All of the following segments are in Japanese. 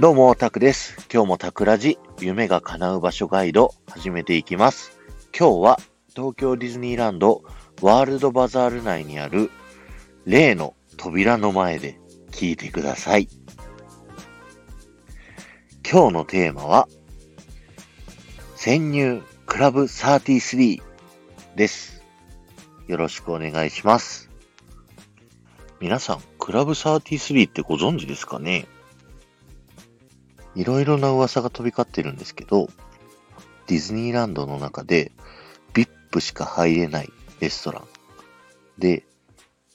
どうも、タクです。今日もタクラジ、夢が叶う場所ガイド、始めていきます。今日は、東京ディズニーランド、ワールドバザール内にある、例の扉の前で聞いてください。今日のテーマは、潜入クラブ33です。よろしくお願いします。皆さん、クラブ33ってご存知ですかね？いろいろな噂が飛び交ってるんですけど、ディズニーランドの中で VIP しか入れないレストラン。で、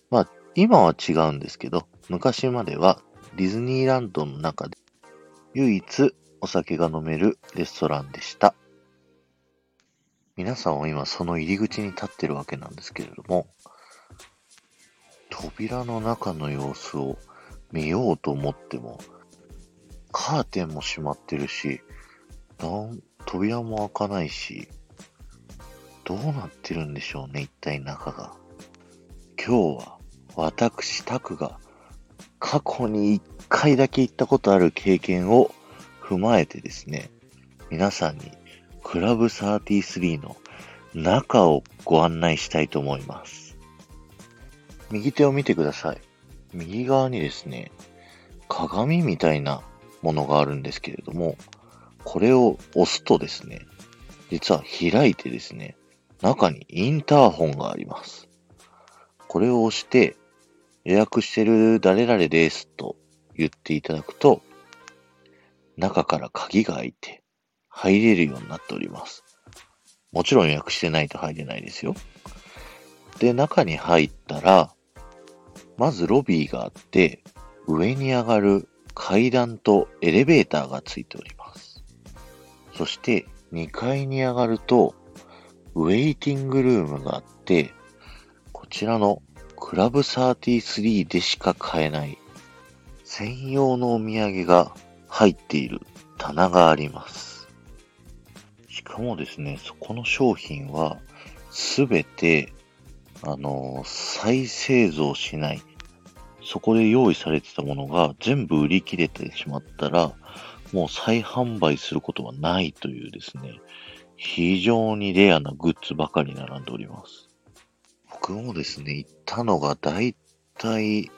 まあ今は違うんですけど、昔まではディズニーランドの中で唯一お酒が飲めるレストランでした。皆さんは今その入り口に立ってるわけなんですけれども、扉の中の様子を見ようと思っても、カーテンも閉まってるし、なん扉も開かないし、どうなってるんでしょうね、一体中が。今日は、私、タクが、過去に一回だけ行ったことある経験を踏まえてですね、皆さんに、クラブ33の中をご案内したいと思います。右手を見てください。右側にですね、鏡みたいなものがあるんですけれども、これを押すとですね、実は開いてですね、中にインターホンがあります。これを押して、予約してる誰々ですと言っていただくと、中から鍵が開いて入れるようになっております。もちろん予約してないと入れないですよ。で、中に入ったら、まずロビーがあって、上に上がる階段とエレベーターがついております。そして2階に上がるとウェイティングルームがあって、こちらのクラブ33でしか買えない専用のお土産が入っている棚があります。しかもですね、そこの商品はすべてあの、再製造しないそこで用意されてたものが全部売り切れてしまったら、もう再販売することはないというですね、非常にレアなグッズばかり並んでおります。僕もですね、行ったのがだいたい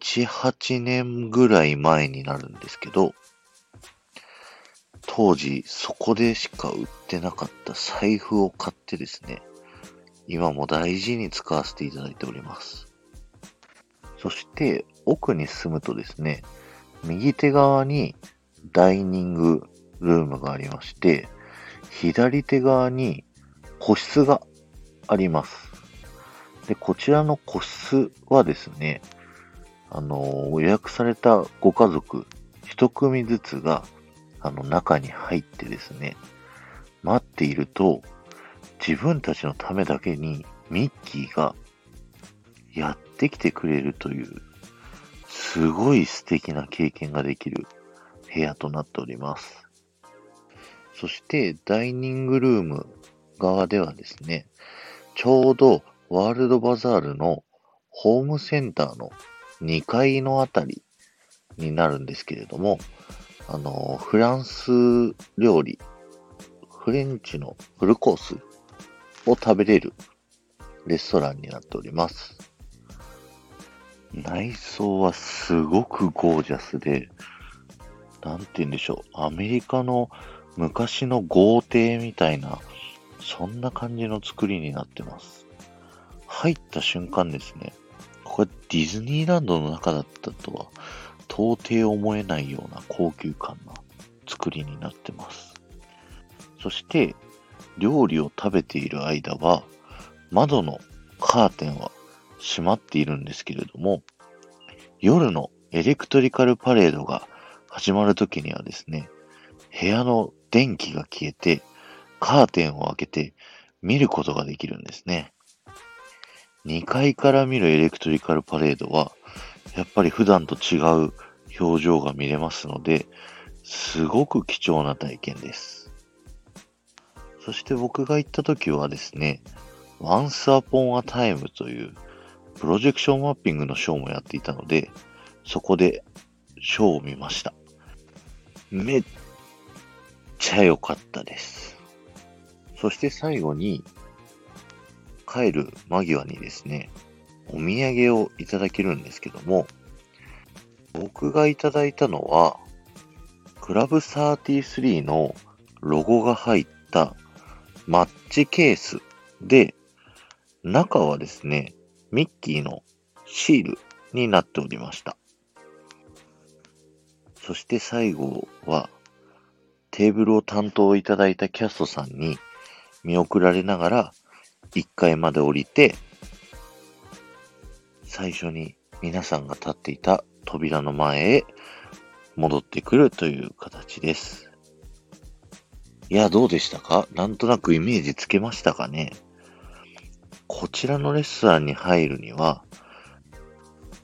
7、8年ぐらい前になるんですけど、当時そこでしか売ってなかった財布を買ってですね、今も大事に使わせていただいております。そして奥に進むとですね、右手側にダイニングルームがありまして、左手側に個室があります。で、こちらの個室はですね、あの、予約されたご家族一組ずつが、あの、中に入ってですね、待っていると、自分たちのためだけにミッキーがやってきてくれるという、すごい素敵な経験ができる部屋となっております。そして、ダイニングルーム側ではですね、ちょうどワールドバザールのホームセンターの2階のあたりになるんですけれども、あの、フランス料理、フレンチのフルコースを食べれるレストランになっております。内装はすごくゴージャスで、なんて言うんでしょう、アメリカの昔の豪邸みたいな、そんな感じの作りになってます。入った瞬間ですね、これディズニーランドの中だったとは、到底思えないような高級感な作りになってます。そして、料理を食べている間は、窓のカーテンは閉まっているんですけれども、夜のエレクトリカルパレードが始まるときにはですね、部屋の電気が消えて、カーテンを開けて見ることができるんですね。2階から見るエレクトリカルパレードは、やっぱり普段と違う表情が見れますので、すごく貴重な体験です。そして僕が行った時はですね、Once Upon a Time というプロジェクションマッピングのショーもやっていたので、そこでショーを見ました。めっちゃ良かったです。そして最後に、帰る間際にですね、お土産をいただけるんですけども、僕がいただいたのは、クラブ33のロゴが入ったマッチケースで、中はですね、ミッキーのシールになっておりました。そして最後は、テーブルを担当いただいたキャストさんに見送られながら1階まで降りて、最初に皆さんが立っていた扉の前へ戻ってくるという形です。いや、どうでしたか？なんとなくイメージつけましたかね？こちらのレストランに入るには、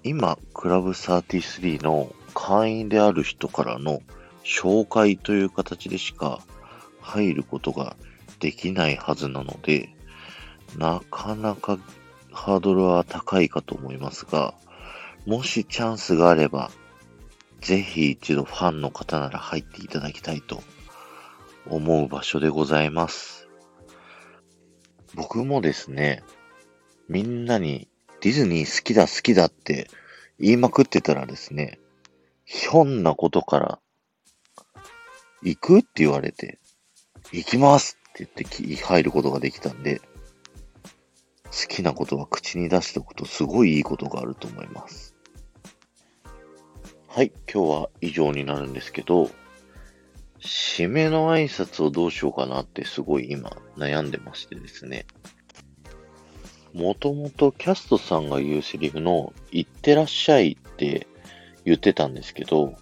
今、クラブ33の会員である人からの紹介という形でしか入ることができないはずなので、なかなかハードルは高いかと思いますが、もしチャンスがあれば、ぜひ一度ファンの方なら入っていただきたいと思う場所でございます。僕もですね、みんなにディズニー好きだ好きだって言いまくってたらですね、ひょんなことから、行くって言われて、行きますって言ってき入ることができたんで、好きなことは口に出しておくとすごいいいことがあると思います。はい、今日は以上になるんですけど、締めの挨拶をどうしようかなってすごい今悩んでましてですね。もともとキャストさんが言うセリフの、行ってらっしゃいって言ってたんですけど、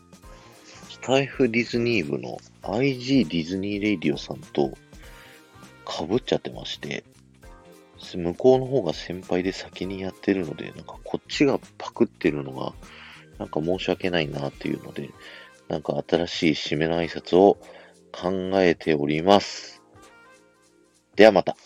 スタイフディズニー部の IG ディズニーレイディオさんと被っちゃってまして、向こうの方が先輩で先にやってるので、なんかこっちがパクってるのが、なんか申し訳ないなっていうので、なんか新しい締めの挨拶を考えております。ではまた。